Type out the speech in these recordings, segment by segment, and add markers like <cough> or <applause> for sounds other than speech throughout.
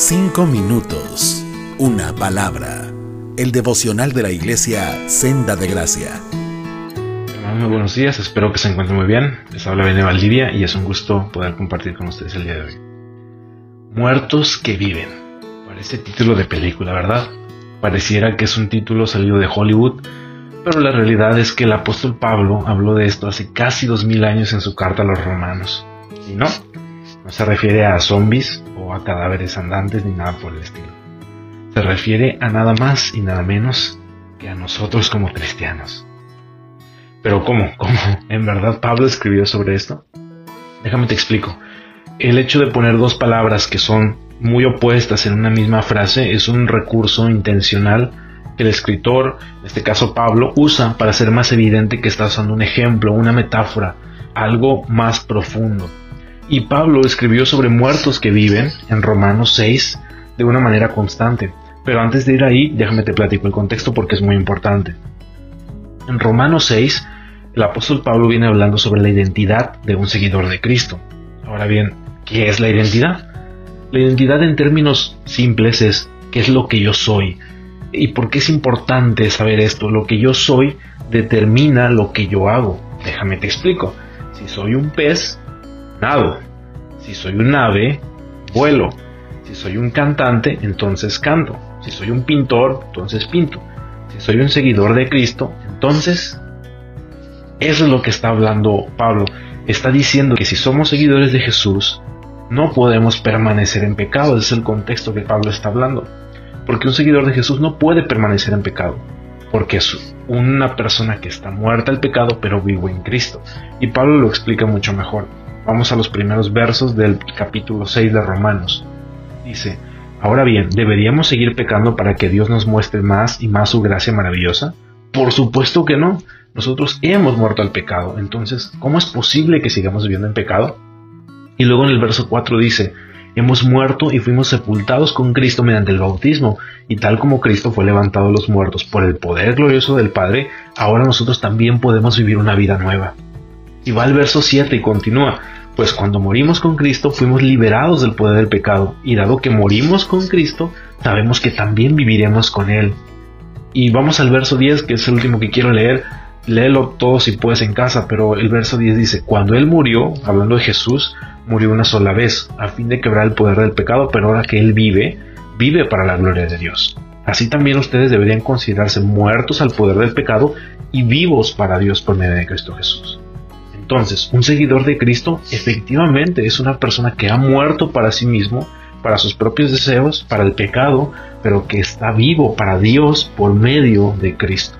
Cinco minutos, una palabra. El devocional de la iglesia Senda de Gracia. Muy buenos días, espero que se encuentren muy bien. Les habla Bene Valdivia y es un gusto poder compartir con ustedes el día de hoy. Muertos que viven. Parece título de película, ¿verdad? Pareciera que es un título salido de Hollywood, pero la realidad es que el apóstol Pablo habló de esto hace casi dos mil años en su carta a los romanos. Y no, no se refiere a zombies a cadáveres andantes ni nada por el estilo. Se refiere a nada más y nada menos que a nosotros como cristianos. Pero ¿cómo? ¿Cómo? <laughs> ¿En verdad Pablo escribió sobre esto? Déjame te explico. El hecho de poner dos palabras que son muy opuestas en una misma frase es un recurso intencional que el escritor, en este caso Pablo, usa para hacer más evidente que está usando un ejemplo, una metáfora, algo más profundo. Y Pablo escribió sobre muertos que viven en Romanos 6 de una manera constante. Pero antes de ir ahí, déjame te platico el contexto porque es muy importante. En Romanos 6, el apóstol Pablo viene hablando sobre la identidad de un seguidor de Cristo. Ahora bien, ¿qué es la identidad? La identidad en términos simples es qué es lo que yo soy. ¿Y por qué es importante saber esto? Lo que yo soy determina lo que yo hago. Déjame te explico. Si soy un pez, nado. Si soy un ave, vuelo. Si soy un cantante, entonces canto. Si soy un pintor, entonces pinto. Si soy un seguidor de Cristo, entonces... Eso es lo que está hablando Pablo. Está diciendo que si somos seguidores de Jesús, no podemos permanecer en pecado. Ese es el contexto que Pablo está hablando. Porque un seguidor de Jesús no puede permanecer en pecado. Porque es una persona que está muerta al pecado, pero vivo en Cristo. Y Pablo lo explica mucho mejor. Vamos a los primeros versos del capítulo 6 de Romanos. Dice, ahora bien, ¿deberíamos seguir pecando para que Dios nos muestre más y más su gracia maravillosa? Por supuesto que no. Nosotros hemos muerto al pecado. Entonces, ¿cómo es posible que sigamos viviendo en pecado? Y luego en el verso 4 dice, hemos muerto y fuimos sepultados con Cristo mediante el bautismo, y tal como Cristo fue levantado de los muertos por el poder glorioso del Padre, ahora nosotros también podemos vivir una vida nueva. Y va al verso 7 y continúa, pues cuando morimos con Cristo fuimos liberados del poder del pecado, y dado que morimos con Cristo, sabemos que también viviremos con Él. Y vamos al verso 10, que es el último que quiero leer. Léelo todo si puedes en casa, pero el verso 10 dice, cuando Él murió, hablando de Jesús, murió una sola vez, a fin de quebrar el poder del pecado, pero ahora que Él vive, vive para la gloria de Dios. Así también ustedes deberían considerarse muertos al poder del pecado y vivos para Dios por medio de Cristo Jesús. Entonces, un seguidor de Cristo efectivamente es una persona que ha muerto para sí mismo, para sus propios deseos, para el pecado, pero que está vivo para Dios por medio de Cristo.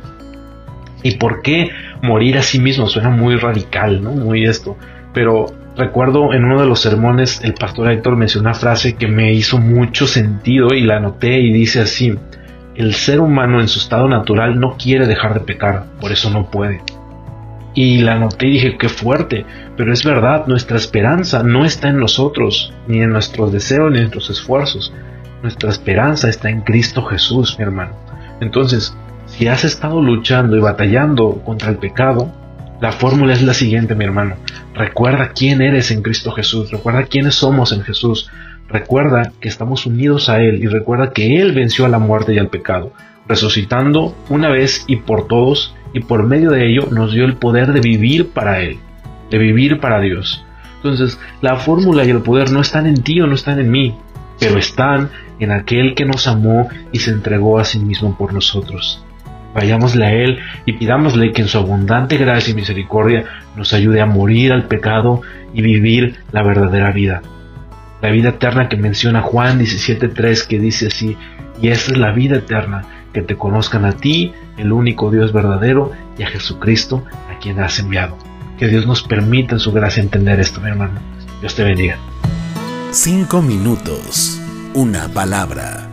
¿Y por qué morir a sí mismo? Suena muy radical, ¿no? Muy esto. Pero recuerdo en uno de los sermones el pastor Héctor mencionó una frase que me hizo mucho sentido y la anoté y dice así, el ser humano en su estado natural no quiere dejar de pecar, por eso no puede. Y la noté y dije, qué fuerte, pero es verdad, nuestra esperanza no está en nosotros, ni en nuestros deseos, ni en nuestros esfuerzos. Nuestra esperanza está en Cristo Jesús, mi hermano. Entonces, si has estado luchando y batallando contra el pecado, la fórmula es la siguiente, mi hermano. Recuerda quién eres en Cristo Jesús, recuerda quiénes somos en Jesús, recuerda que estamos unidos a Él y recuerda que Él venció a la muerte y al pecado, resucitando una vez y por todos y por medio de ello nos dio el poder de vivir para Él, de vivir para Dios. Entonces, la fórmula y el poder no están en ti o no están en mí, pero están en aquel que nos amó y se entregó a sí mismo por nosotros. Vayámosle a Él y pidámosle que en su abundante gracia y misericordia nos ayude a morir al pecado y vivir la verdadera vida. La vida eterna que menciona Juan 17.3 que dice así, y esa es la vida eterna, que te conozcan a ti, el único Dios verdadero, y a Jesucristo, a quien has enviado. Que Dios nos permita en su gracia entender esto, mi hermano. Dios te bendiga. Cinco minutos, una palabra.